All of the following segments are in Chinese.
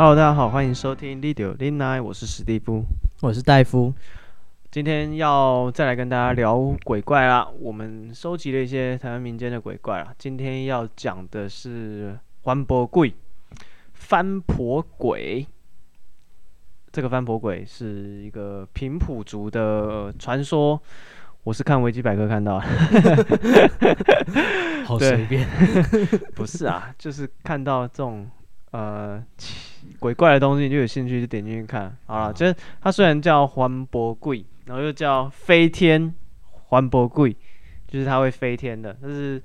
Hello，大家好，欢迎收听 Lidio Late Night，我是史蒂夫，我是戴夫。今天要再来跟大家聊鬼怪啦。我们收集了一些台湾民间的鬼怪啦。今天要讲的是番婆鬼，翻婆鬼。这个翻婆鬼是一个平埔族的传说，我是看维基百科看到的。好随便，不是啊，就是看到这种。呃，鬼怪的东西你就有兴趣就点进去看好了。就是它虽然叫环博贵，然后又叫飞天环博贵，就是它会飞天的。但是，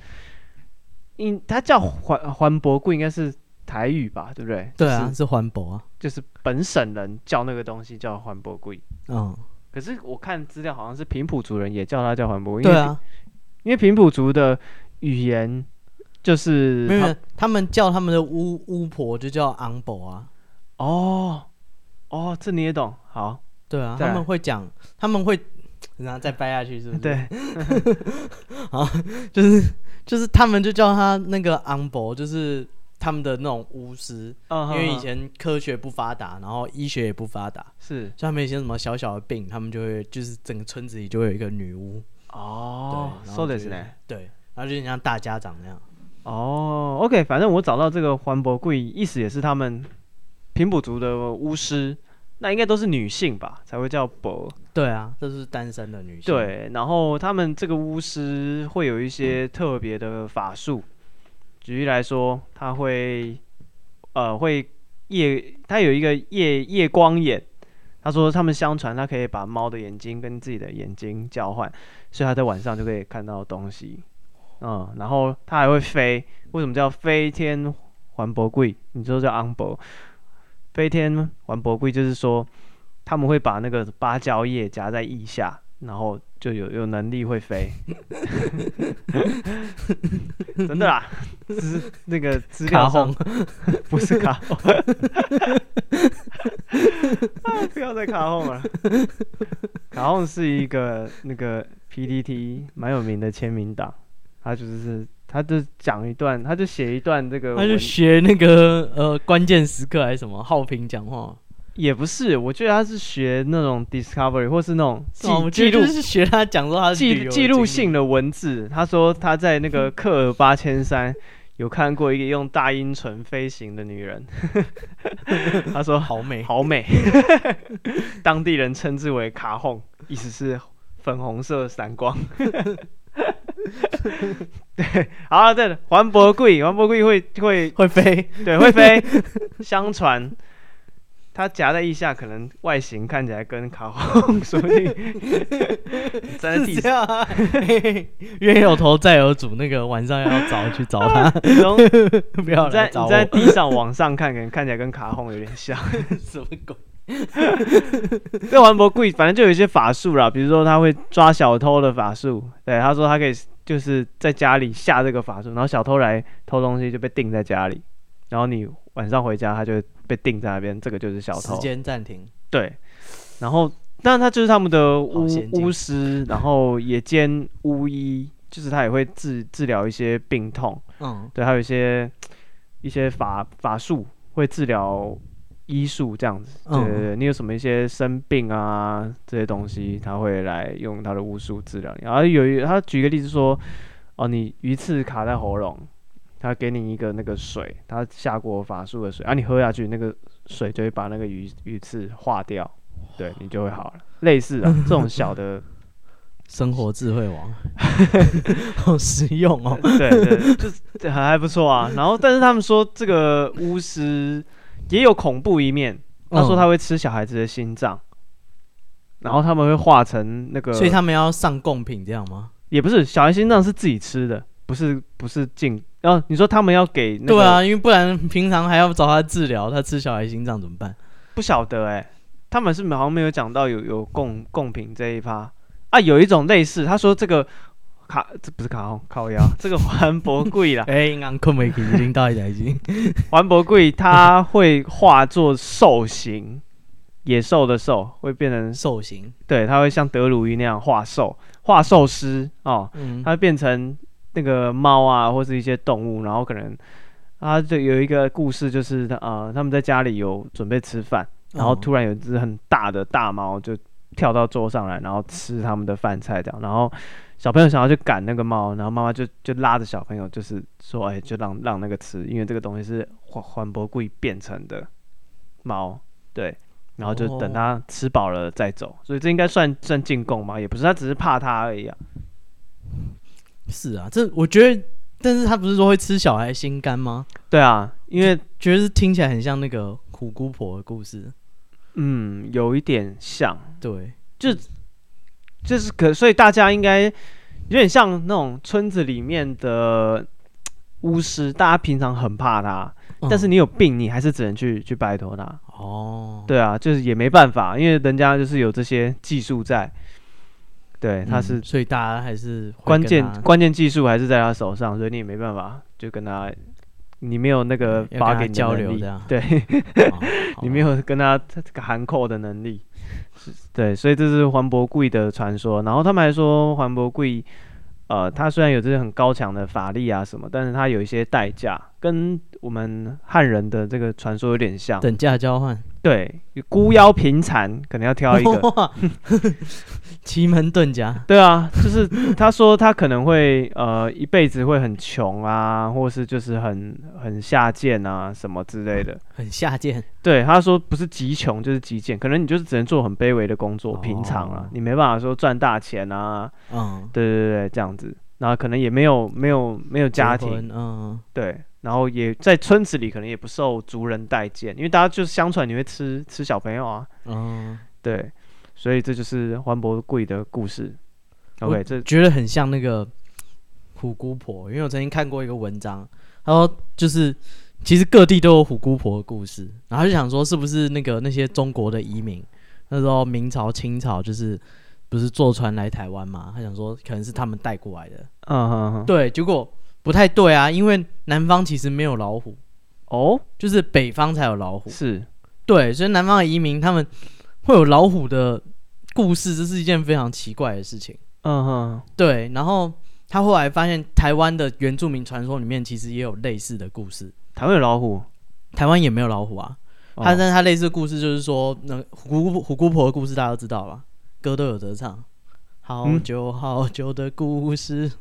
应它叫环环博贵应该是台语吧，对不对？对啊，是环博啊，就是本省人叫那个东西叫环博贵。嗯，可是我看资料好像是平埔族人也叫它叫环博贵。对啊，因为平埔族的语言。就是没有，他们叫他们的巫巫婆就叫昂博啊。哦，哦，这你也懂？好，对啊，他们会讲，他们会，然后再掰下去是不是？对，好，就是就是他们就叫他那个昂博，就是他们的那种巫师。哦、因为以前科学不发达，然后医学也不发达，是，就他们一些什么小小的病，他们就会就是整个村子里就会有一个女巫。哦，说的是呢，对，然后就像大家长那样。哦、oh，OK，反正我找到这个环博贵，意思也是他们平埔族的巫师，那应该都是女性吧，才会叫伯。对啊，这是单身的女性。对，然后他们这个巫师会有一些特别的法术，嗯、举例来说，他会呃会夜，他有一个夜夜光眼。他说他们相传他可以把猫的眼睛跟自己的眼睛交换，所以他在晚上就可以看到东西。嗯，然后他还会飞，为什么叫飞天环伯贵？你说叫昂婆，飞天玩博龟就是说他们会把那个芭蕉叶夹在腋下，然后就有有能力会飞。真的啦，是那个资料上 不是卡后，不要再卡后了。卡后是一个那个 PPT 蛮有名的签名档。他就是，他就讲一段，他就写一段这个，他就学那个呃关键时刻还是什么浩平讲话，也不是，我觉得他是学那种 Discovery 或是那种记录，记录是学他讲说他记记录性的文字。他说他在那个 克尔八千山有看过一个用大阴唇飞行的女人，他说好美好美，当地人称之为卡轰，意思是粉红色闪光。对，好了，对，番婆鬼，番婆鬼会会会飞，对，会飞。相传它夹在腋下，可能外形看起来跟卡轰说不定在地上。冤 有头债有主，那个晚上要找去找他，不要在你在地上往上看，可能看起来跟卡轰有点像，什么鬼？这番婆鬼反正就有一些法术啦，比如说他会抓小偷的法术。对，他说他可以就是在家里下这个法术，然后小偷来偷东西就被定在家里，然后你晚上回家他就被定在那边，这个就是小偷。时间暂停。对，然后当然他就是他们的巫巫师，然后也兼巫医，就是他也会治治疗一些病痛。嗯，对，还有一些一些法法术会治疗。医术这样子，对对对，你有什么一些生病啊这些东西，他会来用他的巫术治疗你。然后有一他举个例子说，哦，你鱼刺卡在喉咙，他给你一个那个水，他下过法术的水，啊，你喝下去，那个水就会把那个鱼鱼刺化掉，对你就会好了。类似啊，这种小的 生活智慧王，好实用哦。对对，就是还还不错啊。然后，但是他们说这个巫师。也有恐怖一面，他说他会吃小孩子的心脏，嗯，然后他们会化成那个，所以他们要上贡品这样吗？也不是，小孩心脏是自己吃的，不是不是进。然后你说他们要给那个，对啊，因为不然平常还要找他治疗，他吃小孩心脏怎么办？不晓得哎，欸，他们是好像没有讲到有有贡贡品这一趴啊，有一种类似，他说这个。卡，这不是卡轰，靠腰，这个环博贵啦。哎，刚困没？已经到一台机。番婆鬼它会化作兽形，野兽的兽会变成兽形。对，它会像德鲁伊那样化兽，化兽师哦。嗯。它会变成那个猫啊，或是一些动物，然后可能他就有一个故事，就是他呃他们在家里有准备吃饭，然后突然有一只很大的大猫就跳到桌上来，然后吃他们的饭菜这样，然后小朋友想要去赶那个猫，然后妈妈就就拉着小朋友，就是说，哎，就让让那个吃，因为这个东西是环环伯贵变成的猫，对，然后就等它吃饱了再走，所以这应该算算进贡吗？也不是，他只是怕它而已啊。是啊，这我觉得，但是他不是说会吃小孩心肝吗？对啊，因为觉得听起来很像那个虎姑婆的故事。嗯，有一点像，对，就就是可，所以大家应该有点像那种村子里面的巫师，大家平常很怕他，嗯、但是你有病，你还是只能去去拜托他。哦，对啊，就是也没办法，因为人家就是有这些技术在，对，他是，嗯、所以大家还是关键关键技术还是在他手上，所以你也没办法就跟他。你没有那个发给交流的，对，你没有跟他这个含扣的能力，对，所以这是黄伯贵的传说。然后他们还说黄伯贵，呃，他虽然有这些很高强的法力啊什么，但是他有一些代价，跟我们汉人的这个传说有点像，等价交换。对，孤妖平残，可能要挑一个。奇门遁甲。对啊，就是他说他可能会呃一辈子会很穷啊，或是就是很很下贱啊什么之类的。很下贱。对，他说不是极穷就是极贱，可能你就是只能做很卑微的工作，平常啊，你没办法说赚大钱啊。嗯。对对对，这样子，然后可能也没有没有没有家庭。嗯。对。然后也在村子里，可能也不受族人待见，因为大家就是相传你会吃吃小朋友啊。嗯，对，所以这就是环伯贵的故事。OK，这觉得很像那个虎姑婆，因为我曾经看过一个文章，他说就是其实各地都有虎姑婆的故事，然后就想说是不是那个那些中国的移民，那时候明朝、清朝就是不是坐船来台湾嘛？他想说可能是他们带过来的。嗯对，结果。不太对啊，因为南方其实没有老虎哦，就是北方才有老虎。是，对，所以南方的移民他们会有老虎的故事，这是一件非常奇怪的事情。嗯哼，对。然后他后来发现，台湾的原住民传说里面其实也有类似的故事。台湾有老虎？台湾也没有老虎啊。哦、他但他类似的故事就是说，那虎姑虎姑婆的故事大家都知道吧？歌都有得唱，好久好久的故事。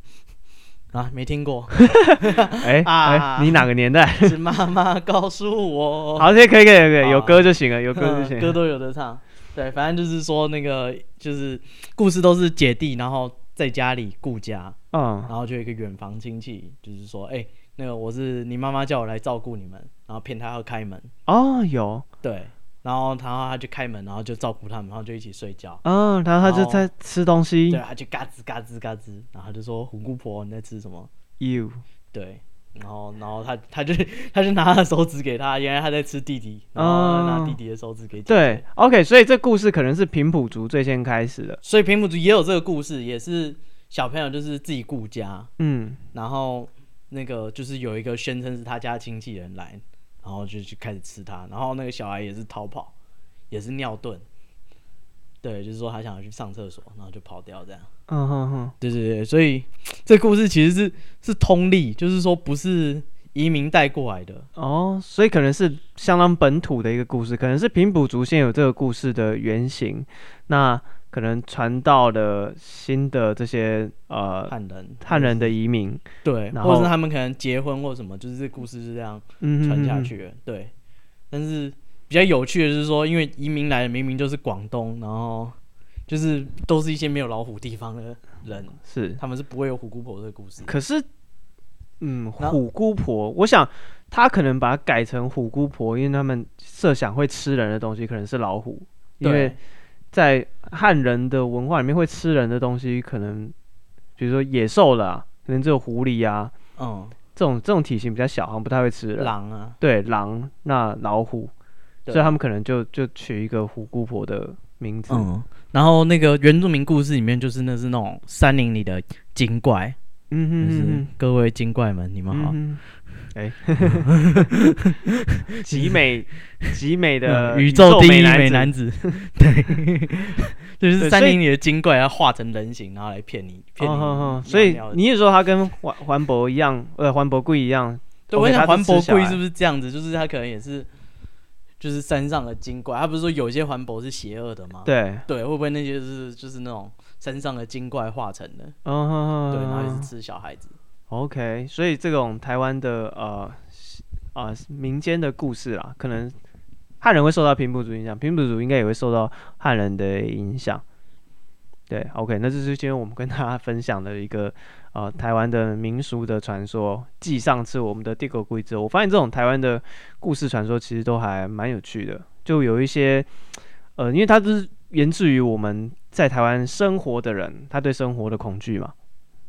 嗯啊，没听过。哎 啊，你哪个年代？是妈妈告诉我。好，可以可以可以，可以，有歌就行了，有歌就行。歌都有得唱。对，反正就是说那个，就是故事都是姐弟，然后在家里顾家。嗯。然后就有一个远房亲戚，就是说，哎，那个我是你妈妈叫我来照顾你们，然后骗他要开门。哦，有。对。然后他他就开门，然后就照顾他们，然后就一起睡觉。嗯，然后他就在吃东西。对，他就嘎吱嘎吱嘎吱，然后他就说：“虎姑婆，你在吃什么？”You。对，然后然后他他就 他就拿他的手指给他，原来他在吃弟弟，然后拿弟弟的手指给。对，OK，所以这故事可能是平埔族最先开始的。所以平埔族也有这个故事，也是小朋友就是自己顾家，嗯，然后那个就是有一个宣称是他家亲戚人来。然后就去开始吃它，然后那个小孩也是逃跑，也是尿遁，对，就是说他想要去上厕所，然后就跑掉这样。嗯哼哼，对对对，所以这故事其实是是通例，就是说不是移民带过来的哦，所以可能是相当本土的一个故事，可能是平埔族先有这个故事的原型，那。可能传到了新的这些呃汉人汉人的移民，对，然或者是他们可能结婚或什么，就是这故事是这样传下去的，嗯、对。但是比较有趣的是说，因为移民来的明明就是广东，然后就是都是一些没有老虎地方的人，是他们是不会有虎姑婆这个故事。可是，嗯，虎姑婆，我想他可能把它改成虎姑婆，因为他们设想会吃人的东西可能是老虎，因为。在汉人的文化里面，会吃人的东西，可能比如说野兽啦，可能只有狐狸啊，嗯，这种这种体型比较小，好像不太会吃人。狼啊，对，狼，那老虎，所以他们可能就就取一个虎姑婆的名字。嗯，然后那个原住民故事里面，就是那是那种山林里的精怪。嗯哼，就是各位精怪们，你们好。嗯哎，极美极美的宇宙第一美男子，对，就是山林里的精怪，要化成人形，然后来骗你，骗你。所以你也说他跟环环博一样，呃，环博贵一样，对，我想环博贵是不是这样子？就是他可能也是，就是山上的精怪。他不是说有些环博是邪恶的吗？对对，会不会那些是就是那种山上的精怪化成的？嗯哼哼，对，然后也是吃小孩子。OK，所以这种台湾的呃呃民间的故事啊，可能汉人会受到平埔族影响，平埔族应该也会受到汉人的影响。对，OK，那这是今天我们跟大家分享的一个呃台湾的民俗的传说。继上次我们的地狗故事，我发现这种台湾的故事传说其实都还蛮有趣的，就有一些呃，因为它是源自于我们在台湾生活的人，他对生活的恐惧嘛。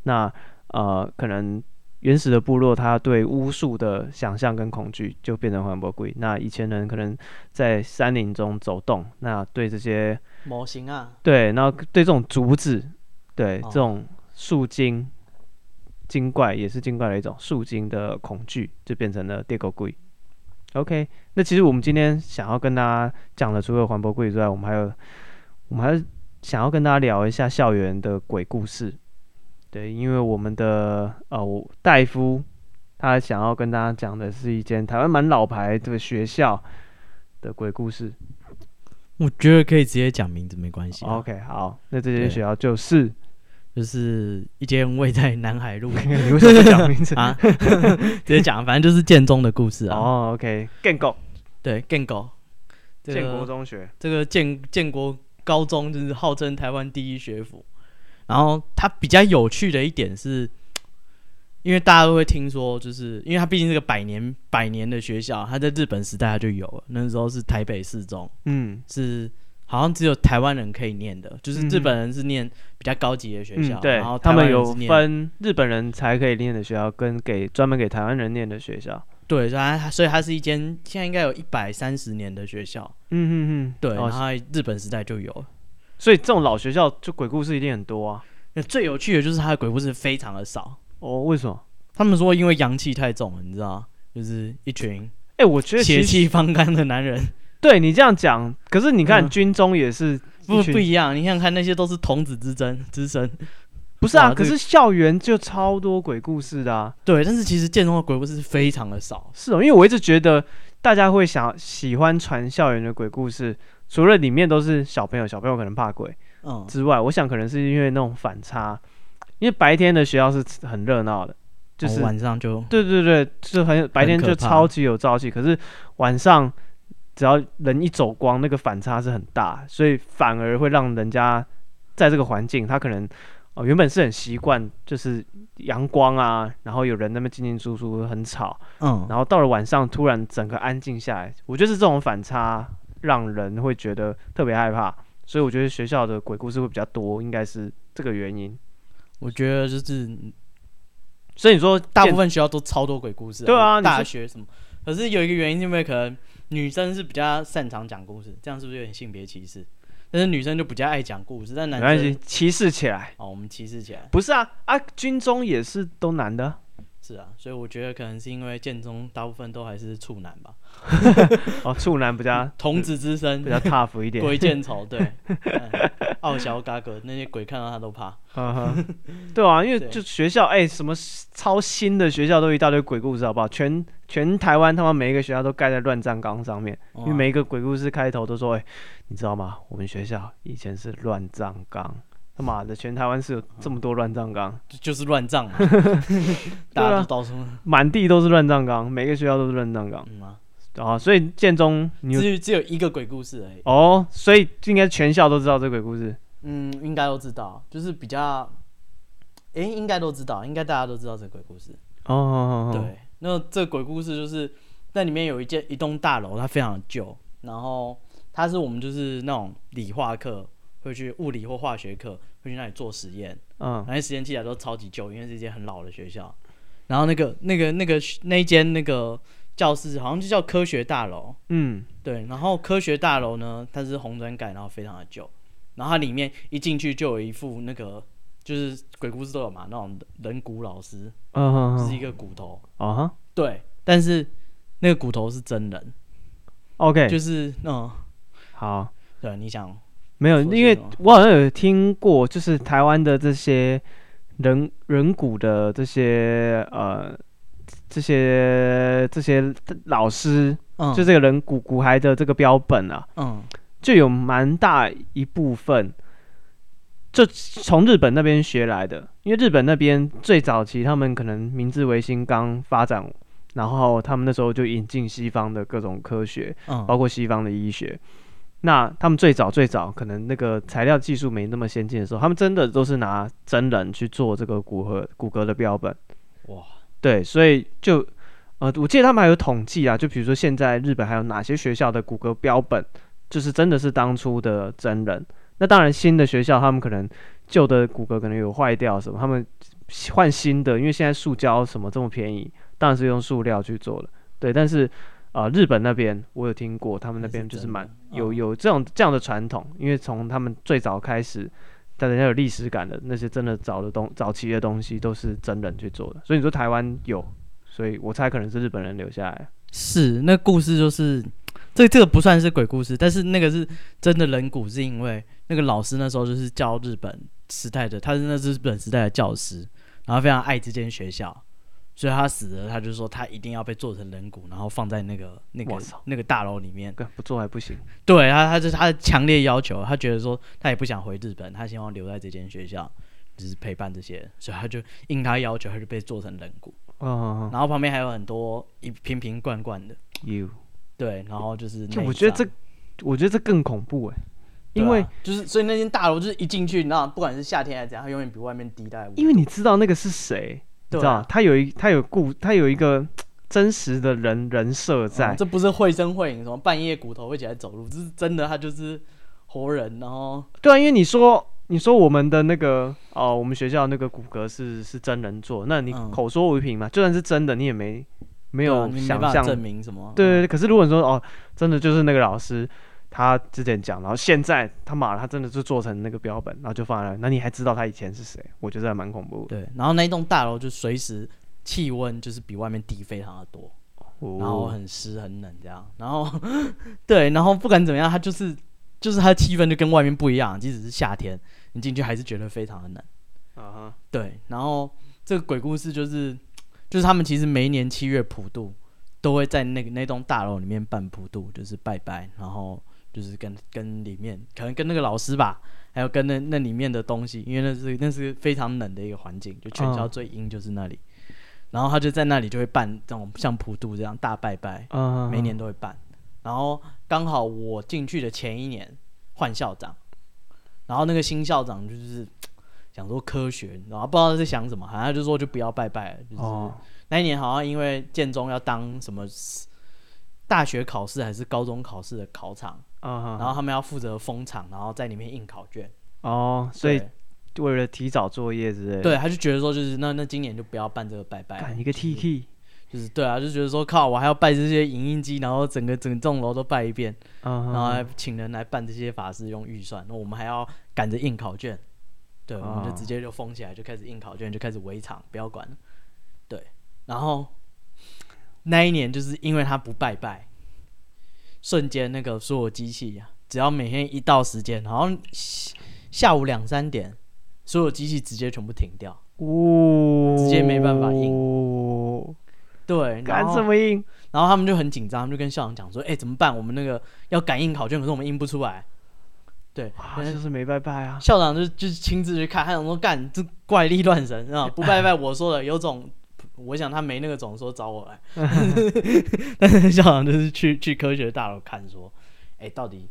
那呃，可能原始的部落他对巫术的想象跟恐惧，就变成环保鬼。那以前人可能在山林中走动，那对这些。模型啊，对，然后对这种竹子，对、哦、这种树精精怪也是精怪的一种树精的恐惧，就变成了地狗鬼。OK，那其实我们今天想要跟大家讲的，除了环保鬼之外，我们还有，我们还是想要跟大家聊一下校园的鬼故事。对，因为我们的呃戴夫，他想要跟大家讲的是一间台湾蛮老牌的学校的鬼故事。我觉得可以直接讲名字没关系。OK，好，那这间学校就是就是 一间位在南海路。你为什么不讲名字 啊？直接讲，反正就是建中的故事啊。哦，OK，建国，对，建国，建国中学，这个建建国高中就是号称台湾第一学府。然后它比较有趣的一点是。因为大家都会听说，就是因为它毕竟是个百年百年的学校，它在日本时代它就有了。那时候是台北四中，嗯，是好像只有台湾人可以念的，就是日本人是念比较高级的学校，嗯、对，然后他们有分日本人才可以念的学校，跟给专门给台湾人念的学校。对，所以它所以它是一间现在应该有一百三十年的学校。嗯嗯嗯，对，然后日本时代就有了，所以这种老学校就鬼故事一定很多啊。那最有趣的就是它的鬼故事非常的少。哦，为什么？他们说因为阳气太重了，你知道吗？就是一群哎、欸，我觉得血气方刚的男人。对你这样讲，可是你看军中也是不不一样。你想看那些都是童子之争之身，不是啊？可是校园就超多鬼故事的啊。对，但是其实建中的鬼故事非常的少。是哦，因为我一直觉得大家会想喜欢传校园的鬼故事，除了里面都是小朋友，小朋友可能怕鬼，嗯之外，我想可能是因为那种反差。因为白天的学校是很热闹的，就是、哦、晚上就对对对，就很白天就超级有朝气，可是晚上只要人一走光，那个反差是很大，所以反而会让人家在这个环境，他可能哦、呃、原本是很习惯，就是阳光啊，然后有人那么进进出出很吵，嗯，然后到了晚上突然整个安静下来，我觉得是这种反差让人会觉得特别害怕，所以我觉得学校的鬼故事会比较多，应该是这个原因。我觉得就是，所以你说大部分学校都超多鬼故事，对啊，大学什么？可是有一个原因，是因为可能女生是比较擅长讲故事，这样是不是有点性别歧视？但是女生就比较爱讲故事，但男生歧视起来。哦，我们歧视起来？不是啊啊，军中也是都男的。是啊，所以我觉得可能是因为建中大部分都还是处男吧。哦，处男比较童子之身，比较 tough 一点。鬼见愁，对，傲小嘎哥那些鬼看到他都怕。对啊，因为 就学校，哎、欸，什么超新的学校都一大堆鬼故事，好不好？全全台湾他妈每一个学校都盖在乱葬岗上面，因为每一个鬼故事开头都说，哎、欸，你知道吗？我们学校以前是乱葬岗。他妈的，全台湾是有这么多乱葬岗，就是乱葬嘛，大家都到处满地都是乱葬岗，每个学校都是乱葬岗。嗯啊，啊，所以建中你只只有一个鬼故事而已。哦，所以应该全校都知道这个鬼故事。嗯，应该都知道，就是比较，哎、欸，应该都知道，应该大家都知道这个鬼故事。哦，哦，哦，哦，对，那这个鬼故事就是那里面有一间一栋大楼，它非常旧，然后它是我们就是那种理化课。会去物理或化学课，会去那里做实验。嗯，那些实验器材都超级旧，因为是一间很老的学校。然后那个、那个、那个那一间那个教室，好像就叫科学大楼。嗯，对。然后科学大楼呢，它是红砖盖，然后非常的旧。然后它里面一进去就有一副那个，就是鬼故事都有嘛，那种人骨老师。嗯哼，是一个骨头。啊哈。对，但是那个骨头是真人。OK，就是嗯，好。对，你想。没有，因为我好像有听过，就是台湾的这些人人骨的这些呃这些这些老师，嗯，就这个人骨骨骸的这个标本啊，嗯，就有蛮大一部分，就从日本那边学来的，因为日本那边最早期他们可能明治维新刚发展，然后他们那时候就引进西方的各种科学，嗯，包括西方的医学。那他们最早最早可能那个材料技术没那么先进的时候，他们真的都是拿真人去做这个骨骼骨骼的标本。哇，对，所以就呃，我记得他们还有统计啊，就比如说现在日本还有哪些学校的骨骼标本，就是真的是当初的真人。那当然新的学校他们可能旧的骨骼可能有坏掉什么，他们换新的，因为现在塑胶什么这么便宜，当然是用塑料去做了。对，但是。啊、呃，日本那边我有听过，他们那边就是蛮有有这种这样的传统，因为从他们最早开始，大家有历史感的那些真的早的东早期的东西都是真人去做的，所以你说台湾有，所以我猜可能是日本人留下来。是，那故事就是这这个不算是鬼故事，但是那个是真的人骨，是因为那个老师那时候就是教日本时代的，他是那是日本时代的教师，然后非常爱这间学校。所以他死了，他就说他一定要被做成人骨，然后放在那个那个那个大楼里面。不做还不行。对他，他就是他的强烈要求，他觉得说他也不想回日本，他希望留在这间学校，就是陪伴这些，所以他就应他要求，他就被做成人骨。哦哦哦。然后旁边还有很多一瓶瓶罐罐的。You。对，然后就是。就我觉得这，我觉得这更恐怖哎，因为、啊、就是所以那间大楼就是一进去，你知道，不管是夏天还是怎样，它永远比外面低大概。因为你知道那个是谁。你知道，他有一他有故他有一个 真实的人人设在、嗯，这不是绘声绘影，什么半夜骨头会起来走路，这是真的，他就是活人。然后，对啊，因为你说你说我们的那个哦，我们学校那个骨骼是是真人做，那你口说无凭嘛、嗯，就算是真的，你也没没有想象证明什么。对对对，可是如果你说哦，真的就是那个老师。他之前讲，然后现在他妈的，他真的就做成那个标本，然后就放在那。那你还知道他以前是谁？我觉得还蛮恐怖的。对，然后那一栋大楼就随时气温就是比外面低非常的多，哦、然后很湿很冷这样。然后 对，然后不管怎么样，他就是就是他的气氛就跟外面不一样。即使是夏天，你进去还是觉得非常的冷。啊哈。对，然后这个鬼故事就是就是他们其实每一年七月普渡都会在那个那栋大楼里面办普渡，就是拜拜，然后。就是跟跟里面，可能跟那个老师吧，还有跟那那里面的东西，因为那是那是非常冷的一个环境，就全校最阴就是那里。Uh. 然后他就在那里就会办这种像普渡这样大拜拜，uh. 每年都会办。然后刚好我进去的前一年换校长，然后那个新校长就是想说科学，然后不知道他在想什么，好像就说就不要拜拜了。就是、uh. 那一年好像因为建中要当什么大学考试还是高中考试的考场。Uh-huh. 然后他们要负责封场，然后在里面印考卷。哦、oh，所以为了提早作业之类的。对，他就觉得说，就是那那今年就不要办这个拜拜。干一个 T K，就是、就是、对啊，就觉得说靠，我还要拜这些影印机，然后整个 整栋楼都拜一遍，uh-huh. 然后还请人来办这些法事用预算，那我们还要赶着印考卷。对，我们就直接就封起来，就开始印考卷，就开始围场，不要管了。对，然后那一年就是因为他不拜拜。瞬间，那个所有机器呀，只要每天一到时间，好像下午两三点，所有机器直接全部停掉，哦，直接没办法印。对，敢怎么印？然后他们就很紧张，就跟校长讲说：“哎、欸，怎么办？我们那个要感应考卷，可是我们印不出来。”对，就是没拜拜啊。校长就就是亲自去看，他想说：“干这怪力乱神，啊，不拜拜，我说的有种。”我想他没那个种说找我来，但是校长就是去去科学大楼看说，哎、欸，到底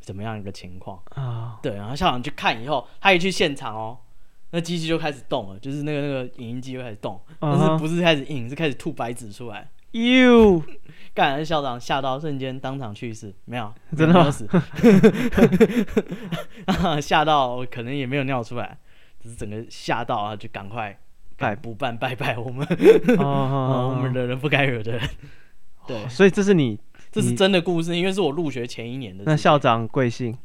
怎么样一个情况啊？对，然后校长去看以后，他一去现场哦，那机器就开始动了，就是那个那个影音机就开始动，但是不是开始影，是开始吐白纸出来。哟，干，那校长吓到瞬间当场去世，没有，真的没有死，吓到可能也没有尿出来，只是整个吓到啊，就赶快。拜不办拜拜我们，我们 惹人不该惹的人。对，所以这是你，这是真的故事，因为是我入学前一年的。那校长贵姓？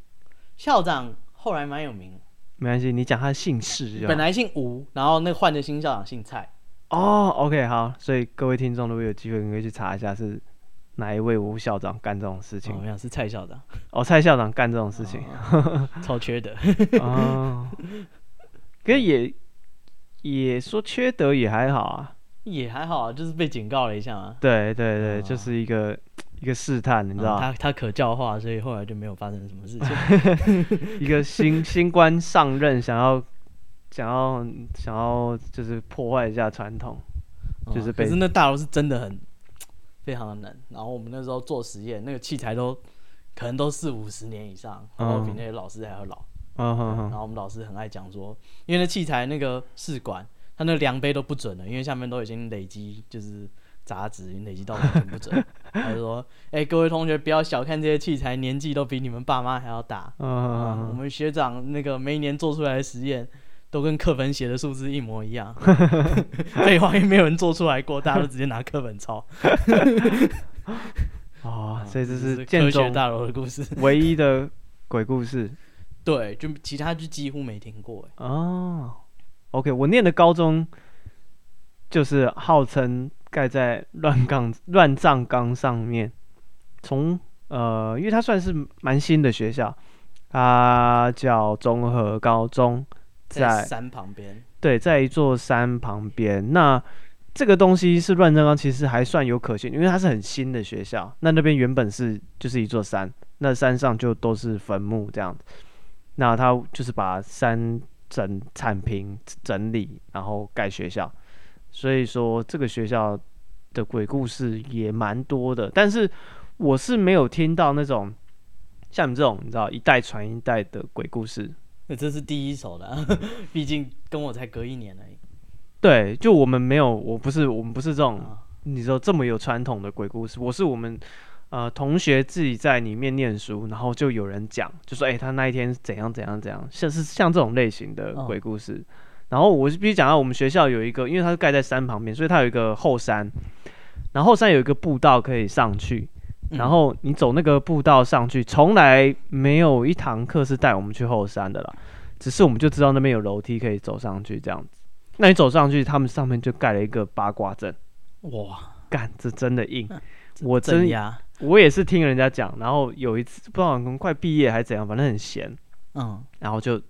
校长后来蛮有名。没关系，你讲他的姓氏。本来姓吴，然后那换的新校长姓蔡。哦，OK，好，所以各位听众如果有机会，你可以去查一下是哪一位吴校长干这种事情。好像是蔡校长。哦，蔡校长干这种事情，哦、超缺德。哦，可是也。也说缺德也还好啊，也还好啊，就是被警告了一下嘛。对对对，就是一个一个试探，你知道？他他可教化，所以后来就没有发生什么事情。一个新新官上任，想要想要想要就是破坏一下传统，就是被。可是那大楼是真的很非常的冷，然后我们那时候做实验，那个器材都可能都四五十年以上，然后比那些老师还要老。嗯然后我们老师很爱讲说，因为那器材那个试管，它那量杯都不准了，因为下面都已经累积就是杂质，已经累积到完全不准。他就说：“哎、欸，各位同学不要小看这些器材，年纪都比你们爸妈还要大。我们学长那个每一年做出来的实验，都跟课本写的数字一模一样。废话，也没有人做出来过，大家都直接拿课本抄。哦，所以这是科学大楼的故事，唯一的鬼故事。”对，就其他就几乎没听过哎。哦，OK，我念的高中就是号称盖在乱杠 乱葬岗上面。从呃，因为它算是蛮新的学校，它叫综合高中，在，在山旁边。对，在一座山旁边。那这个东西是乱葬岗，其实还算有可信，因为它是很新的学校。那那边原本是就是一座山，那山上就都是坟墓这样子。那他就是把山整铲平整理，然后盖学校，所以说这个学校的鬼故事也蛮多的。但是我是没有听到那种像你这种，你知道一代传一代的鬼故事。那这是第一手的啊，毕竟跟我才隔一年而已。对，就我们没有，我不是我们不是这种，你说这么有传统的鬼故事，我是我们。呃，同学自己在里面念书，然后就有人讲，就说：“哎、欸，他那一天怎样怎样怎样，像是像这种类型的鬼故事。哦”然后我是必须讲到，我们学校有一个，因为它是盖在山旁边，所以它有一个后山，然后后山有一个步道可以上去，然后你走那个步道上去，从来没有一堂课是带我们去后山的啦，只是我们就知道那边有楼梯可以走上去这样子。那你走上去，他们上面就盖了一个八卦阵，哇，干，这真的硬，我真呀。我也是听人家讲，然后有一次不知道可能快毕业还是怎样，反正很闲，嗯，然后就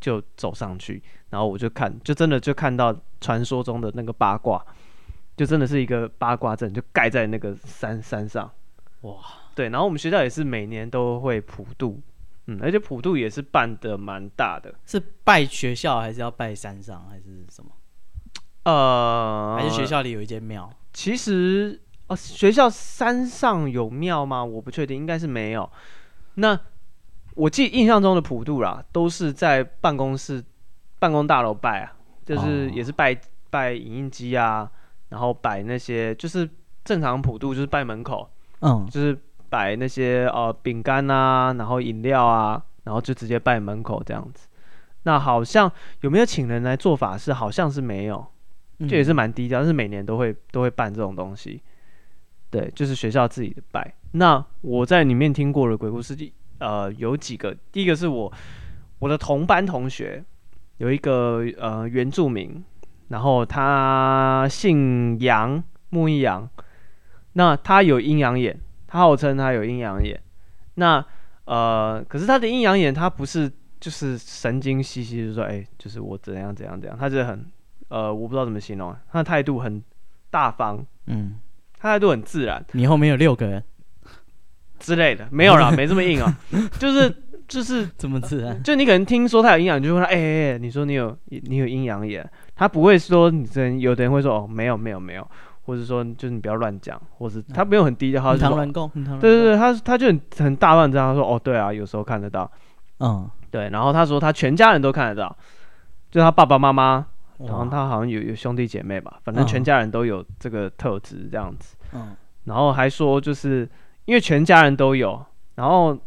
就走上去，然后我就看，就真的就看到传说中的那个八卦，就真的是一个八卦阵，就盖在那个山山上，哇，对，然后我们学校也是每年都会普渡，嗯，而且普渡也是办的蛮大的，是拜学校还是要拜山上还是什么？呃，还是学校里有一间庙？其实。哦，学校山上有庙吗？我不确定，应该是没有。那我记印象中的普渡啦，都是在办公室、办公大楼拜啊，就是也是拜、oh. 拜影印机啊，然后摆那些就是正常普渡，就是拜门口，嗯，就是摆那些呃饼干啊，然后饮料啊，然后就直接拜门口这样子。那好像有没有请人来做法事？好像是没有，这也是蛮低调，但是每年都会都会办这种东西。对，就是学校自己的拜。那我在里面听过的鬼故事，呃，有几个。第一个是我我的同班同学，有一个呃原住民，然后他姓杨，木易杨。那他有阴阳眼，他号称他有阴阳眼。那呃，可是他的阴阳眼，他不是就是神经兮兮，就说哎，就是我怎样怎样怎样，他是很呃，我不知道怎么形容，他的态度很大方，嗯。他态度很自然。你后面有六个人之类的，没有啦，没这么硬啊。就是就是怎么自然。就你可能听说他有阴阳，你就问他，哎哎哎，你说你有你有阴阳眼，他不会说你真。有的人会说哦，没有没有没有，或者说就是你不要乱讲，或者他没有很低调，他就说对对对，他他就很很大乱这样说哦，对啊，有时候看得到，嗯，对。然后他说他全家人都看得到，就他爸爸妈妈。然后他好像有有兄弟姐妹吧，反正全家人都有这个特质这样子。嗯，然后还说就是因为全家人都有，然后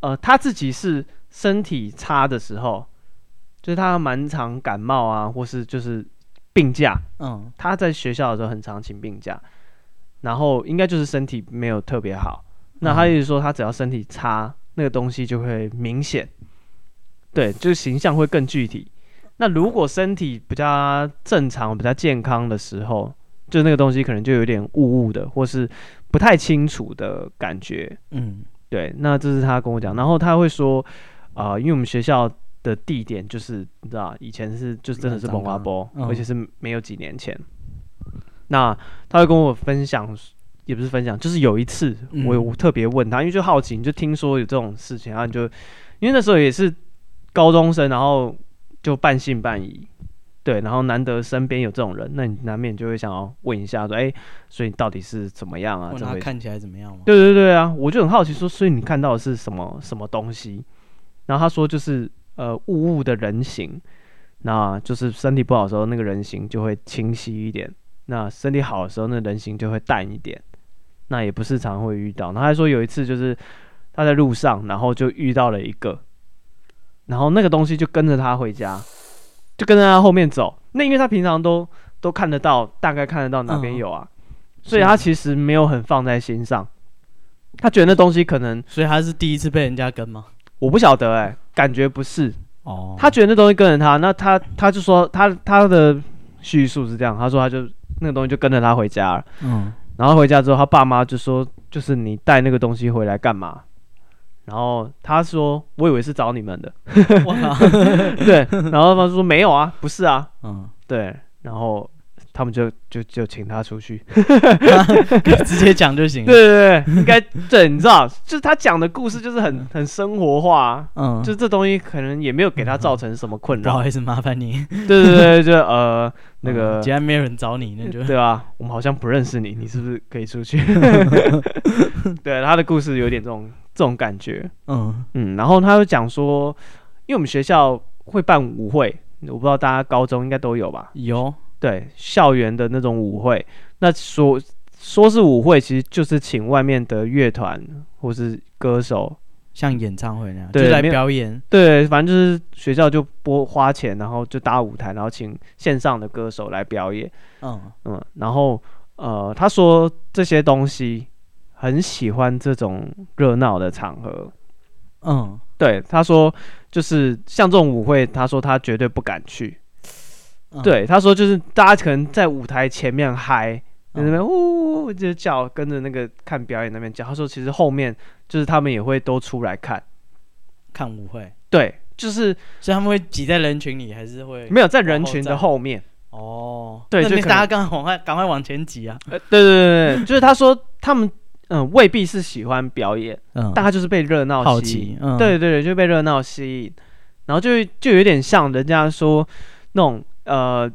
呃他自己是身体差的时候，就是他蛮常感冒啊，或是就是病假。嗯，他在学校的时候很常请病假，然后应该就是身体没有特别好。那他意思说他只要身体差，那个东西就会明显，对，就是形象会更具体。那如果身体比较正常、比较健康的时候，就那个东西可能就有点雾雾的，或是不太清楚的感觉。嗯，对。那这是他跟我讲，然后他会说，啊、呃，因为我们学校的地点就是你知道，以前是就真的是崩瓜波，而且是没有几年前。那他会跟我分享，也不是分享，就是有一次我有特别问他，因为就好奇，你就听说有这种事情，然后你就因为那时候也是高中生，然后就半信半疑。对，然后难得身边有这种人，那你难免就会想要问一下，说，哎，所以到底是怎么样啊？问他看起来怎么样吗？对对对啊，我就很好奇，说，所以你看到的是什么什么东西？然后他说，就是呃雾雾的人形，那就是身体不好的时候，那个人形就会清晰一点；那身体好的时候，那人形就会淡一点。那也不是常会遇到。然后他说有一次就是他在路上，然后就遇到了一个，然后那个东西就跟着他回家。就跟着他后面走，那因为他平常都都看得到，大概看得到哪边有啊，嗯、所以他其实没有很放在心上。他觉得那东西可能，所以他是第一次被人家跟吗？我不晓得哎、欸，感觉不是。哦，他觉得那东西跟着他，那他他就说他他的叙述是这样，他说他就那个东西就跟着他回家了。嗯，然后回家之后，他爸妈就说，就是你带那个东西回来干嘛？然后他说：“我以为是找你们的。” 对，然后他说：“没有啊，不是啊。”嗯，对，然后他们就就就请他出去，直接讲就行了。对对对，应该对，你知道，就是他讲的故事就是很很生活化，嗯，就这东西可能也没有给他造成什么困扰。不好意思，麻烦你。对对对，就呃那个，既然没有人找你，那就对啊，我们好像不认识你，你是不是可以出去？对，他的故事有点这种。这种感觉，嗯嗯，然后他又讲说，因为我们学校会办舞会，我不知道大家高中应该都有吧？有，对，校园的那种舞会，那说说是舞会，其实就是请外面的乐团或是歌手，像演唱会那样，对，就来表演。对，反正就是学校就拨花钱，然后就搭舞台，然后请线上的歌手来表演。嗯嗯，然后呃，他说这些东西。很喜欢这种热闹的场合，嗯，对，他说就是像这种舞会，他说他绝对不敢去。嗯、对，他说就是大家可能在舞台前面嗨，在那边呜就叫，跟着那个看表演那边叫。他说其实后面就是他们也会都出来看，看舞会。对，就是所以他们会挤在人群里，还是会没有在人群的后面？哦，对，就大家赶快赶快往前挤啊！呃，对对对对，就是他说他们。嗯，未必是喜欢表演，嗯，大家就是被热闹吸引，嗯、对对对，就被热闹吸引，然后就就有点像人家说那种呃，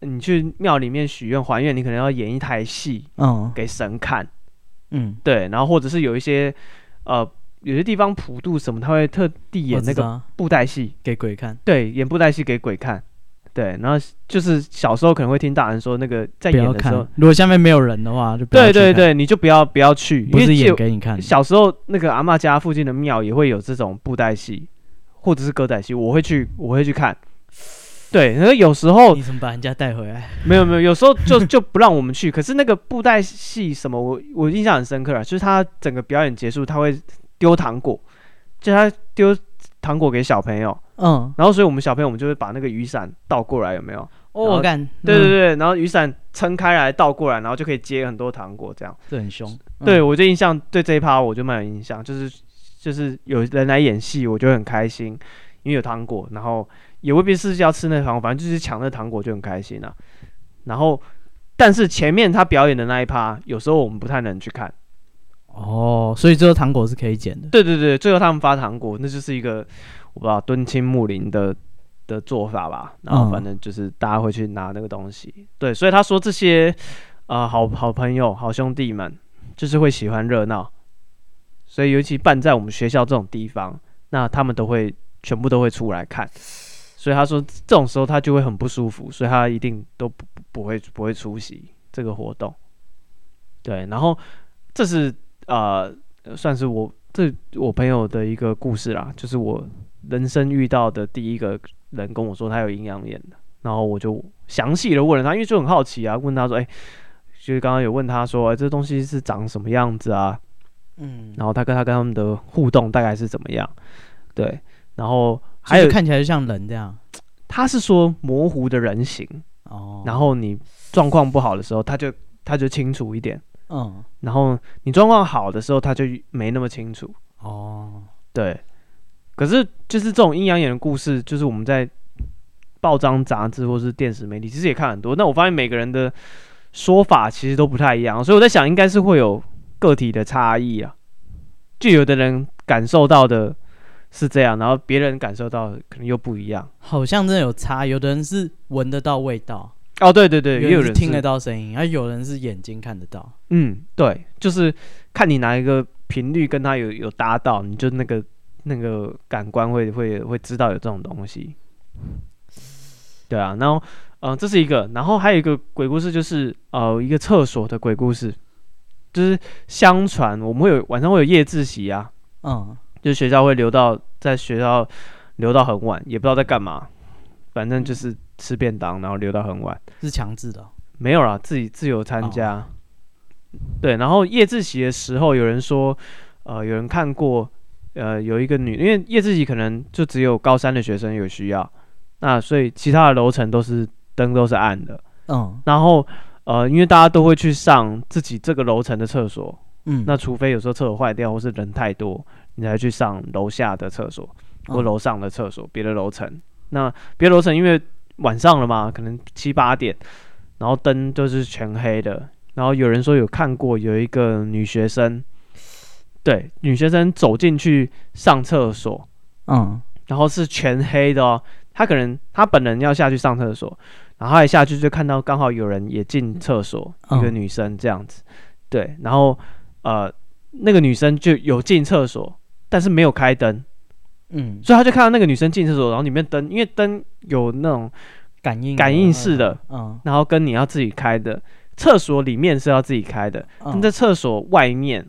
你去庙里面许愿还愿，你可能要演一台戏，嗯，给神看，嗯，对，然后或者是有一些呃，有些地方普渡什么，他会特地演那个布袋戏。给鬼看，对，演布袋戏给鬼看。对，然后就是小时候可能会听大人说，那个在演的时候，如果下面没有人的话，就对对对，你就不要不要去，不是演给你看。小时候那个阿嬷家附近的庙也会有这种布袋戏，或者是歌仔戏，我会去，我会去看。对，然后有时候你怎么把人家带回来？没有没有，有时候就就不让我们去。可是那个布袋戏什么，我我印象很深刻啊，就是他整个表演结束，他会丢糖果，就他丢糖果给小朋友。嗯，然后所以我们小朋友，我们就会把那个雨伞倒过来，有没有？哦，我干。对对对，然后雨伞撑开来倒过来，然后就可以接很多糖果，这样。这很凶。对，我就印象对这一趴我就蛮有印象，就是就是有人来演戏，我就很开心，因为有糖果，然后也未必是要吃那糖果，反正就是抢那糖果就很开心啊。然后，但是前面他表演的那一趴，有时候我们不太能去看。哦，所以最后糖果是可以捡的。对对对，最后他们发糖果，那就是一个。我不知道敦亲睦邻的的做法吧，然后反正就是大家会去拿那个东西，嗯、对，所以他说这些啊、呃、好好朋友、好兄弟们，就是会喜欢热闹，所以尤其办在我们学校这种地方，那他们都会全部都会出来看，所以他说这种时候他就会很不舒服，所以他一定都不不会不会出席这个活动，对，然后这是呃算是我这我朋友的一个故事啦，就是我。人生遇到的第一个人跟我说他有阴阳眼的，然后我就详细的问了他，因为就很好奇啊，问他说，哎、欸，就是刚刚有问他说，哎、欸，这东西是长什么样子啊？嗯，然后他跟他跟他们的互动大概是怎么样？对，然后还有看起来就像人这样，他是说模糊的人形哦，然后你状况不好的时候，他就他就清楚一点，嗯，然后你状况好的时候，他就没那么清楚。哦，对。可是，就是这种阴阳眼的故事，就是我们在报章杂志或是电视媒体，其实也看很多。那我发现每个人的说法其实都不太一样，所以我在想，应该是会有个体的差异啊。就有的人感受到的是这样，然后别人感受到的可能又不一样。好像真的有差，有的人是闻得到味道。哦，对对对，也有人听得到声音，而有人是眼睛看得到。嗯，对，就是看你哪一个频率跟他有有搭到，你就那个那个感官会会会知道有这种东西。对啊，然后嗯、呃，这是一个，然后还有一个鬼故事，就是呃一个厕所的鬼故事，就是相传我们会有晚上会有夜自习啊，嗯，就是学校会留到在学校留到很晚，也不知道在干嘛，反正就是吃便当，然后留到很晚，是强制的、哦？没有啦，自己自由参加。哦、对，然后夜自习的时候，有人说，呃，有人看过，呃，有一个女，因为夜自习可能就只有高三的学生有需要。那所以其他的楼层都是灯都是暗的，嗯，然后呃，因为大家都会去上自己这个楼层的厕所，嗯，那除非有时候厕所坏掉或是人太多，你才去上楼下的厕所或楼上的厕所，别的楼层。那别的楼层因为晚上了嘛，可能七八点，然后灯都是全黑的，然后有人说有看过有一个女学生，对，女学生走进去上厕所，嗯，然后是全黑的哦。她可能她本人要下去上厕所，然后他一下去就看到刚好有人也进厕所，一个女生这样子，对，然后呃那个女生就有进厕所，但是没有开灯，嗯，所以他就看到那个女生进厕所，然后里面灯因为灯有那种感应感应式的，嗯，然后跟你要自己开的，厕所里面是要自己开的，但在厕所外面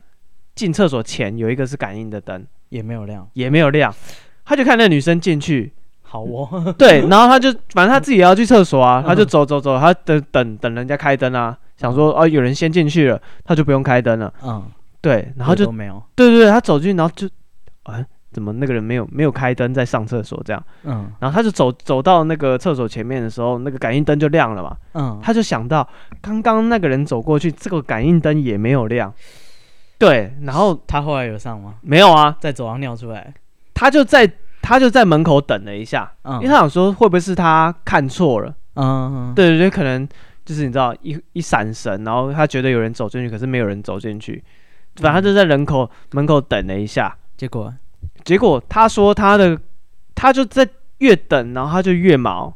进厕所前有一个是感应的灯，也没有亮，也没有亮，他就看那女生进去。好哦，对，然后他就反正他自己也要去厕所啊，他就走走走，他等等等人家开灯啊，想说哦有人先进去了，他就不用开灯了。嗯，对，然后就没有，对对对，他走进去，然后就，哎，怎么那个人没有没有开灯在上厕所这样？嗯，然后他就走走到那个厕所前面的时候，那个感应灯就亮了嘛。嗯，他就想到刚刚那个人走过去，这个感应灯也没有亮。对，然后他后来有上吗？没有啊，在走廊尿出来，他就在。他就在门口等了一下，嗯、因为他想说会不会是他看错了，嗯，对对对，可能就是你知道一一闪神，然后他觉得有人走进去，可是没有人走进去，反正他就在人口门口等了一下，结果？结果他说他的他就在越等，然后他就越毛，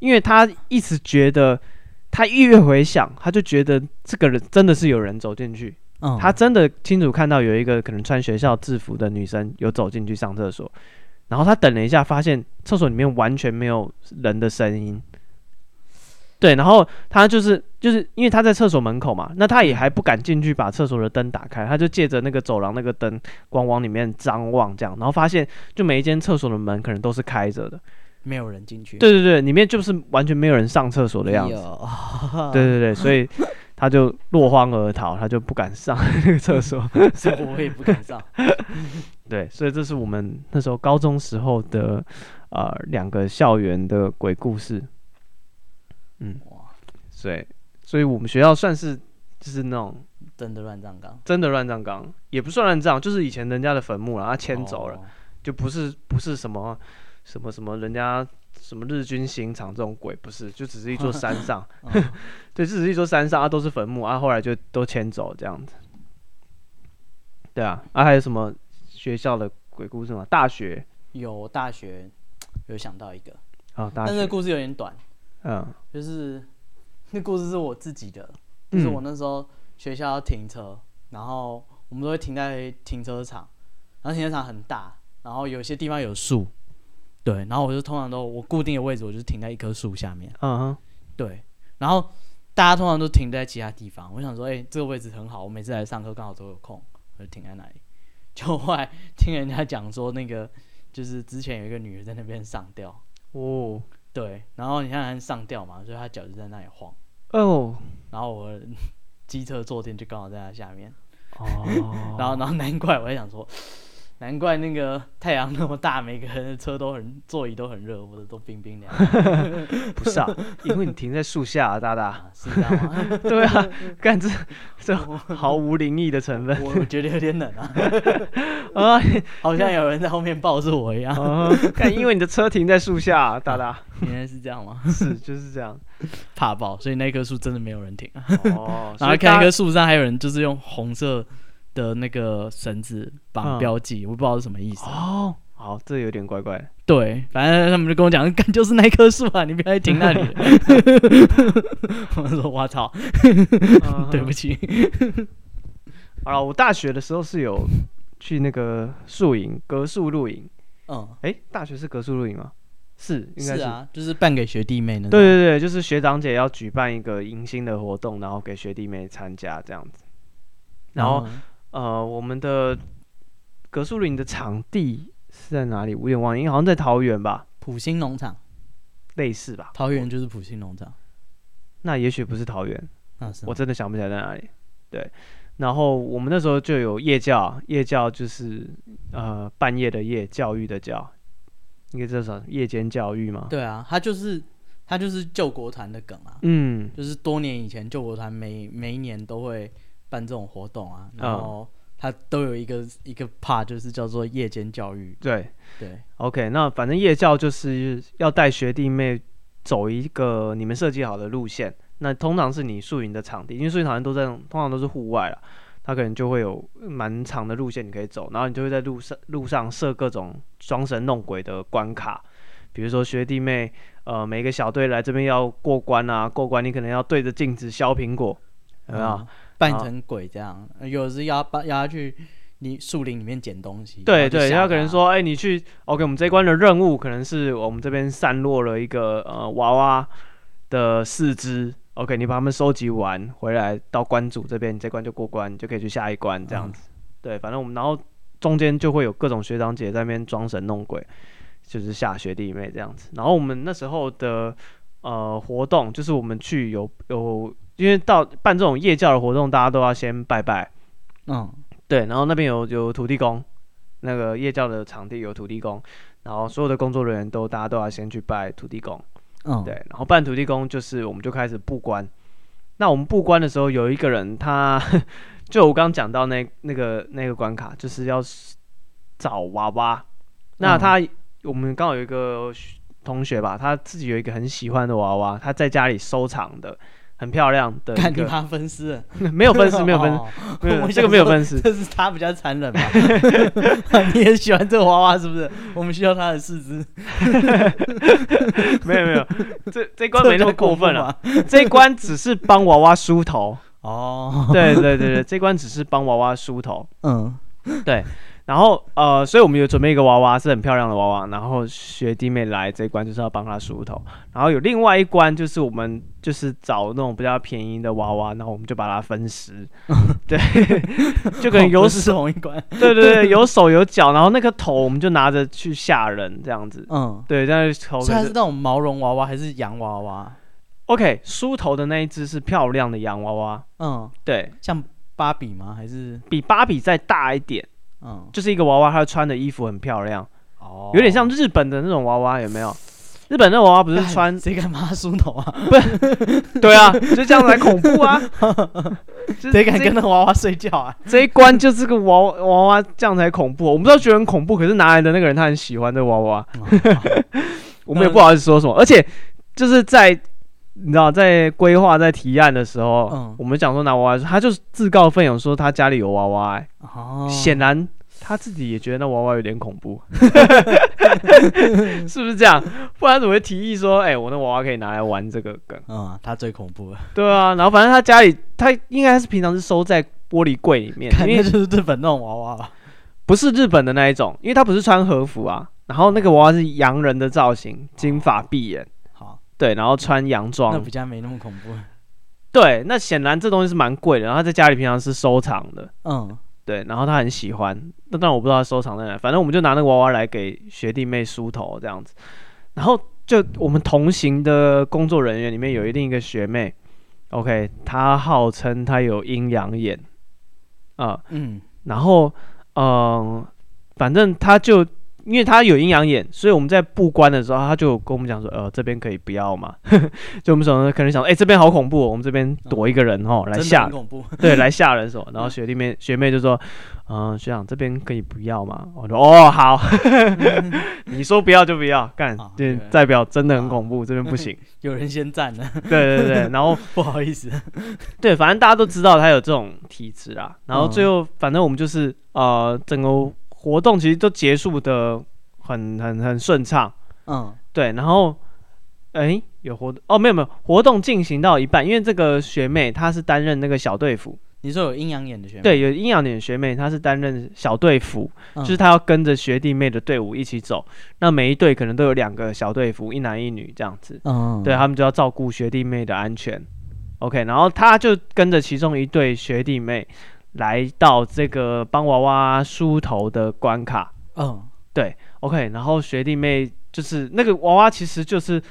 因为他一直觉得他越回想，他就觉得这个人真的是有人走进去，嗯，他真的清楚看到有一个可能穿学校制服的女生有走进去上厕所。然后他等了一下，发现厕所里面完全没有人的声音。对，然后他就是就是因为他在厕所门口嘛，那他也还不敢进去把厕所的灯打开，他就借着那个走廊那个灯光往里面张望，这样，然后发现就每一间厕所的门可能都是开着的，没有人进去。对对对，里面就是完全没有人上厕所的样子。对对 对，所以他就落荒而逃，他就不敢上 那个厕所，所以我也不敢上。对，所以这是我们那时候高中时候的，呃，两个校园的鬼故事。嗯，哇，所以，所以我们学校算是就是那种真的乱葬岗，真的乱葬岗，也不算乱葬，就是以前人家的坟墓了，他迁走了，哦、就不是不是什么什么什么人家什么日军刑场这种鬼，不是，就只是一座 山上，哦、对，只是一座山上，啊，都是坟墓，啊，后来就都迁走这样子。对啊，啊，还有什么？学校的鬼故事吗？大学。有大学有想到一个，哦，大学，但是故事有点短，嗯，就是那故事是我自己的，就是我那时候学校要停车，嗯、然后我们都会停在停车场，然后停车场很大，然后有些地方有树，对，然后我就通常都我固定的位置，我就停在一棵树下面，嗯哼，对，然后大家通常都停在其他地方，我想说，哎、欸，这个位置很好，我每次来上课刚好都有空，我就停在那里。就后来听人家讲说，那个就是之前有一个女的在那边上吊哦，对，然后你看她上吊嘛，所以她脚就在那里晃哦，然后我 机车坐垫就刚好在她下面哦，然后然后难怪我在想说，难怪那个太阳那么大，每个人的车都很座椅都很热，我的都冰冰凉。不是啊，因为你停在树下啊，大大。啊、是这样吗？对啊，干这这毫无灵异的成分。我我觉得有点冷啊。啊，好像有人在后面抱着我一样。干，因为你的车停在树下，啊，大大。原来是这样吗？是，就是这样。怕爆，所以那棵树真的没有人停。哦。然后看一棵树上还有人，就是用红色。的那个绳子绑标记，嗯、我不知道是什么意思。哦，好，这有点怪怪。对，反正他们就跟我讲，干就是那棵树啊，你不要停那里。我说我操，对不起。好了，我大学的时候是有去那个树营，格树露营。嗯，哎、欸，大学是格树露营吗？是，应该是，是啊，就是办给学弟妹的。对对对，就是学长姐要举办一个迎新的活动，然后给学弟妹参加这样子，然后。嗯呃，我们的格树林的场地是在哪里？我有点忘了，因为好像在桃园吧。普兴农场，类似吧。桃园就是普兴农场，那也许不是桃园，啊、是我真的想不起来在哪里。对，然后我们那时候就有夜教，夜教就是呃半夜的夜，教育的教，应该叫什么？夜间教育吗？对啊，他就是他就是救国团的梗啊。嗯，就是多年以前救国团每每一年都会。办这种活动啊，然后它都有一个、嗯、一个 part，就是叫做夜间教育。对对，OK，那反正夜教就是要带学弟妹走一个你们设计好的路线。那通常是你宿营的场地，因为宿营场地都在通常都是户外了，它可能就会有蛮长的路线你可以走，然后你就会在路上路上设各种装神弄鬼的关卡，比如说学弟妹呃每个小队来这边要过关啊，过关你可能要对着镜子削苹果，有没有？嗯扮成鬼这样，啊、有的是要把要去你树林里面捡东西。对对，他可能说，哎、欸，你去，OK，我们这一关的任务可能是我们这边散落了一个呃娃娃的四肢，OK，你把它们收集完回来到关主这边，你这关就过关，你就可以去下一关这样子。嗯、对，反正我们然后中间就会有各种学长姐在那边装神弄鬼，就是吓学弟妹这样子。然后我们那时候的呃活动就是我们去有有。因为到办这种夜教的活动，大家都要先拜拜，嗯，对，然后那边有有土地公，那个夜教的场地有土地公，然后所有的工作人员都大家都要先去拜土地公，嗯，对，然后拜土地公就是我们就开始布关，那我们布关的时候有一个人他，就我刚刚讲到那那个那个关卡就是要找娃娃，那他、嗯、我们刚好有一个同学吧，他自己有一个很喜欢的娃娃，他在家里收藏的。很漂亮的，看你怕分尸？没有分尸，没有分尸，没有这个没有分尸，这是他比较残忍吧？你也喜欢这个娃娃是不是？我们需要他的四肢。没有没有，这这关没那么过分了，这一关只是帮娃娃梳头。哦，对对对对，这关只是帮娃娃梳头。嗯，对。然后呃，所以我们有准备一个娃娃，是很漂亮的娃娃。然后学弟妹来这一关就是要帮他梳头。然后有另外一关就是我们就是找那种比较便宜的娃娃，然后我们就把它分尸。对，就可能有手同一关。对对对，有 手有脚，然后那个头我们就拿着去吓人这样子。嗯，对，这样头。它是那种毛绒娃娃还是洋娃娃？OK，梳头的那一只是漂亮的洋娃娃。嗯，对，像芭比吗？还是比芭比再大一点？嗯，就是一个娃娃，她穿的衣服很漂亮，哦，有点像日本的那种娃娃，有没有？日本那娃娃不是穿谁敢帮他梳头啊？不是，对啊，就这样才恐怖啊！谁敢跟那娃娃睡觉啊？这一关就是个娃娃娃这样才恐怖，我们都觉得很恐怖，可是拿来的那个人他很喜欢这个娃娃，我们也不好意思说什么，而且就是在你知道在规划在提案的时候，嗯，我们讲说拿娃娃，他就自告奋勇说他家里有娃娃，欸，哦，显然。他自己也觉得那娃娃有点恐怖，是不是这样？不然怎么会提议说，哎、欸，我那娃娃可以拿来玩这个梗？嗯，他最恐怖了。对啊，然后反正他家里，他应该是平常是收在玻璃柜里面，因为就是日本那种娃娃吧？不是日本的那一种，因为他不是穿和服啊。然后那个娃娃是洋人的造型，金发碧眼，好，对，然后穿洋装，那比较没那么恐怖。对，那显然这东西是蛮贵的，然后他在家里平常是收藏的，嗯。对，然后他很喜欢，那当然我不知道他收藏在哪，反正我们就拿那个娃娃来给学弟妹梳头这样子，然后就我们同行的工作人员里面有一另一个学妹，OK，她号称她有阴阳眼，啊、呃，嗯，然后嗯、呃，反正她就。因为他有阴阳眼，所以我们在布关的时候，他就跟我们讲说，呃，这边可以不要嘛。就我们说可能想，哎、欸，这边好恐怖，哦，我们这边躲一个人哦，来吓，对，来吓人什么。然后学弟妹学妹就说，嗯、呃，学长这边可以不要嘛。我说，哦，好，你说不要就不要，干，就代表真的很恐怖，这边不行。有人先站了，对对对，然后不好意思，对，反正大家都知道他有这种体质啊。然后最后，反正我们就是呃，整个。活动其实都结束的很很很顺畅，嗯，对，然后，哎、欸，有活动哦，没有没有，活动进行到一半，因为这个学妹她是担任那个小队服，你说有阴阳眼的学妹，对，有阴阳眼的学妹，她是担任小队服，嗯、就是她要跟着学弟妹的队伍一起走，那每一队可能都有两个小队服，一男一女这样子，嗯，对，他们就要照顾学弟妹的安全，OK，然后她就跟着其中一对学弟妹。来到这个帮娃娃梳头的关卡，嗯，对，OK，然后学弟妹就是那个娃娃，其实就是，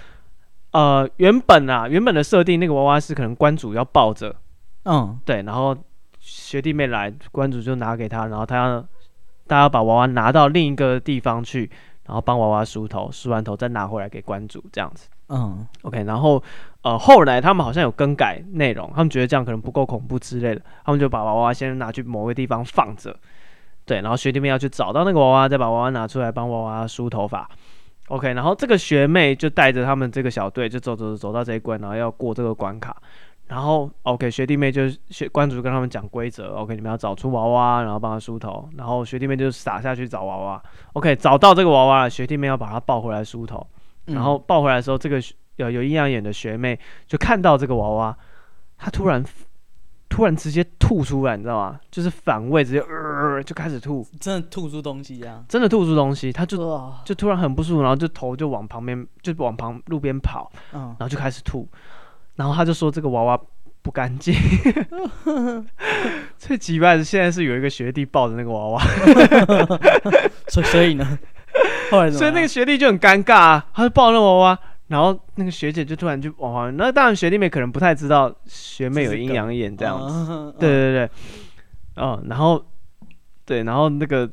呃，原本啊，原本的设定那个娃娃是可能关主要抱着，嗯，对，然后学弟妹来，关主就拿给他，然后他要，他要把娃娃拿到另一个地方去，然后帮娃娃梳头，梳完头再拿回来给关主，这样子。嗯，OK，然后呃，后来他们好像有更改内容，他们觉得这样可能不够恐怖之类的，他们就把娃娃先拿去某个地方放着，对，然后学弟妹要去找到那个娃娃，再把娃娃拿出来帮娃娃梳头发，OK，然后这个学妹就带着他们这个小队就走走走走到这一关，然后要过这个关卡，然后 OK，学弟妹就学关主跟他们讲规则，OK，你们要找出娃娃，然后帮他梳头，然后学弟妹就撒下去找娃娃，OK，找到这个娃娃了，学弟妹要把它抱回来梳头。然后抱回来的时候，这个有有阴阳眼的学妹就看到这个娃娃，她突然突然直接吐出来，你知道吗？就是反胃，直接呃就开始吐，真的吐出东西呀、啊！真的吐出东西，她就就突然很不舒服，然后就头就往旁边就往旁路边跑，然后就开始吐，然后他就说这个娃娃不干净。最奇怪的是，现在是有一个学弟抱着那个娃娃，所 所以呢？后来所以那个学弟就很尴尬啊，他就抱那娃娃，然后那个学姐就突然就往旁边，那当然学弟妹可能不太知道学妹有阴阳眼这样子，对对对，哦，然后对，然后那个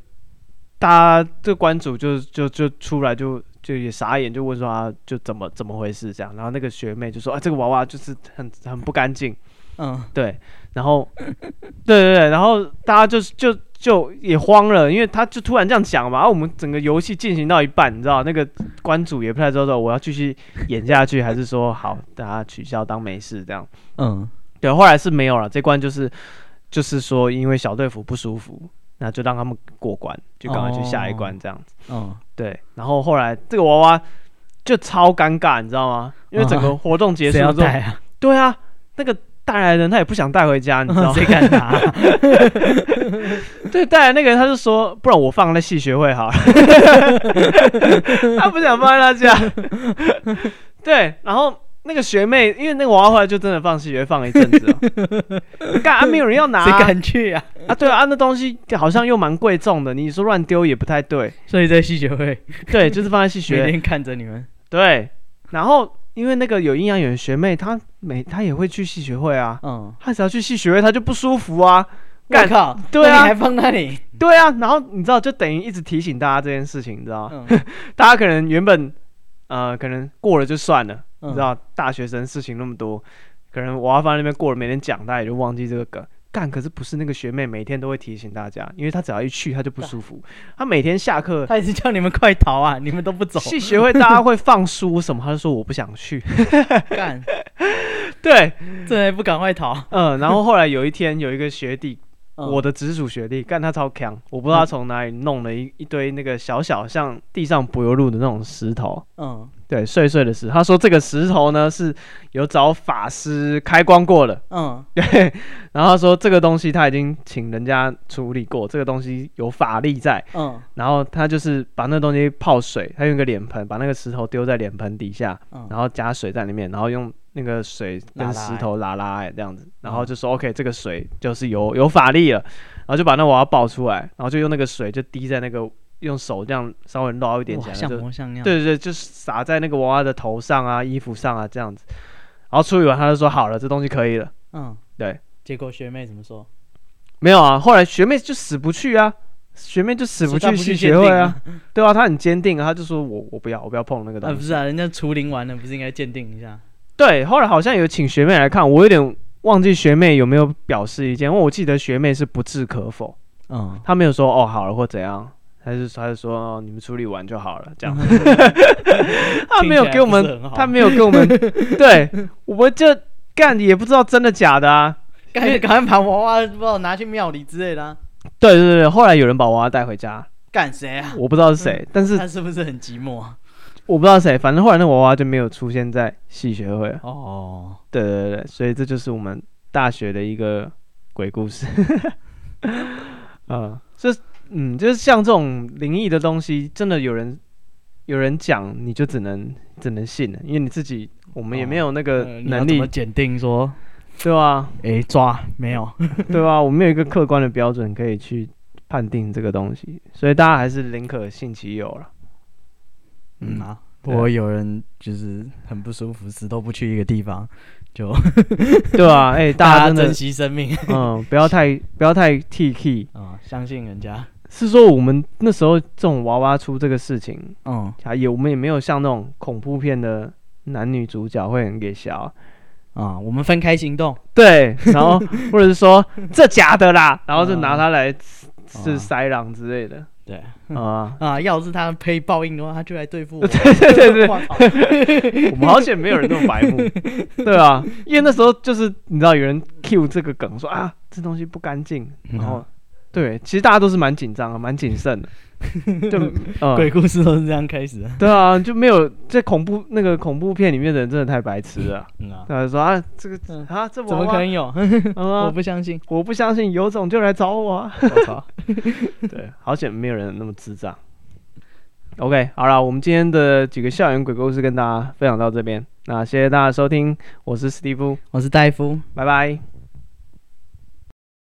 大家这个关主就就就出来就就也傻眼，就问说啊，就怎么怎么回事这样，然后那个学妹就说啊，这个娃娃就是很很不干净，嗯，对，然后 对对对，然后大家就是就。就也慌了，因为他就突然这样讲嘛，然、啊、我们整个游戏进行到一半，你知道那个关主也不太知道我要继续演下去，还是说好大家取消当没事这样。嗯，对，后来是没有了，这关就是就是说因为小队服不舒服，那就让他们过关，就赶快去下一关这样子。嗯、哦，对，然后后来这个娃娃就超尴尬，你知道吗？因为整个活动结束之后？对啊，那个。带来的人他也不想带回家，你知道吗？谁敢拿？对，带来那个人他就说，不然我放在戏学会好了。他不想放在他家。对，然后那个学妹，因为那个娃娃后来就真的放戏学会放了一阵子了。干啊，没有人要拿，谁敢去啊？啊，对啊，那东西好像又蛮贵重的，你说乱丢也不太对。所以在戏学会，对，就是放在戏学会，每天看着你们。对，然后。因为那个有阴阳眼的学妹，她每她也会去系学会啊，嗯，她只要去系学会，她就不舒服啊。干靠，对啊，你还放那里？对啊，然后你知道，就等于一直提醒大家这件事情，你知道吗？嗯、大家可能原本呃，可能过了就算了，嗯、你知道，大学生事情那么多，可能我要放在那边过了，每天讲，大家也就忘记这个梗。干，可是不是那个学妹每天都会提醒大家，因为她只要一去，她就不舒服。她每天下课，她一直叫你们快逃啊，你们都不走。系学会大家会放书什么，她就说我不想去。干，对，这还不赶快逃？嗯，然后后来有一天，有一个学弟。我的直属学弟干他超强，我不知道他从哪里弄了一一堆那个小小像地上柏油路的那种石头，嗯，对，碎碎的石。他说这个石头呢是有找法师开光过的，嗯，对。然后他说这个东西他已经请人家处理过，这个东西有法力在，嗯。然后他就是把那东西泡水，他用个脸盆把那个石头丢在脸盆底下，然后加水在里面，然后用。那个水跟石头拉拉哎，这样子，然后就说 OK，这个水就是有有法力了，然后就把那娃娃抱出来，然后就用那个水就滴在那个用手这样稍微捞一点起来，就对对对，就洒在那个娃娃的头上啊、衣服上啊这样子，然后处理完他就说好了，这东西可以了。嗯，对。结果学妹怎么说？没有啊，后来学妹就死不去啊，学妹就死不去去学会啊，对啊，她很坚定啊，她就说我我不要，我不要碰那个东西。啊，不是啊，人家除灵完了，不是应该鉴定一下？对，后来好像有请学妹来看，我有点忘记学妹有没有表示意见，因为我记得学妹是不置可否，嗯，她没有说哦好了或怎样，还是还是说哦你们处理完就好了这样，她没有给我们，她没有给我们，对，我们就干也不知道真的假的啊，赶紧赶快把娃娃不知道拿去庙里之类的啊。对对对，后来有人把娃娃带回家，干谁啊？我不知道是谁，嗯、但是他是不是很寂寞？我不知道谁，反正后来那娃娃就没有出现在戏学会哦，对对对，所以这就是我们大学的一个鬼故事。嗯，这嗯，就是像这种灵异的东西，真的有人有人讲，你就只能只能信了，因为你自己我们也没有那个能力鉴、哦、定说。对吧？诶，抓没有？对吧？我们没有一个客观的标准可以去判定这个东西，所以大家还是宁可信其有了。嗯啊，不过有人就是很不舒服，死都不去一个地方，就 对啊，哎，大家珍惜生命，嗯，不要太不要太 T K 啊，相信人家。是说我们那时候这种娃娃出这个事情，嗯，也我们也没有像那种恐怖片的男女主角会很给笑。啊，我们分开行动，对，然后或者是说 这假的啦，然后就拿它来是塞狼之类的，对，啊。啊，要是他可以报应的话，他就来对付我。对对对对，我们好险没有人那么白目，对啊，因为那时候就是你知道有人 cue 这个梗说啊，这东西不干净，然后对，其实大家都是蛮紧张的，蛮谨慎的。就、嗯、鬼故事都是这样开始的。对啊，就没有在恐怖那个恐怖片里面的人真的太白痴了。嗯啊，他说啊，这个、嗯、啊，这怎么可能有？我不相信，我不相信，有种就来找我。我操！对，好险没有人那么智障。OK，好了，我们今天的几个校园鬼故事跟大家分享到这边。那谢谢大家收听，我是史蒂夫，我是戴夫，拜拜。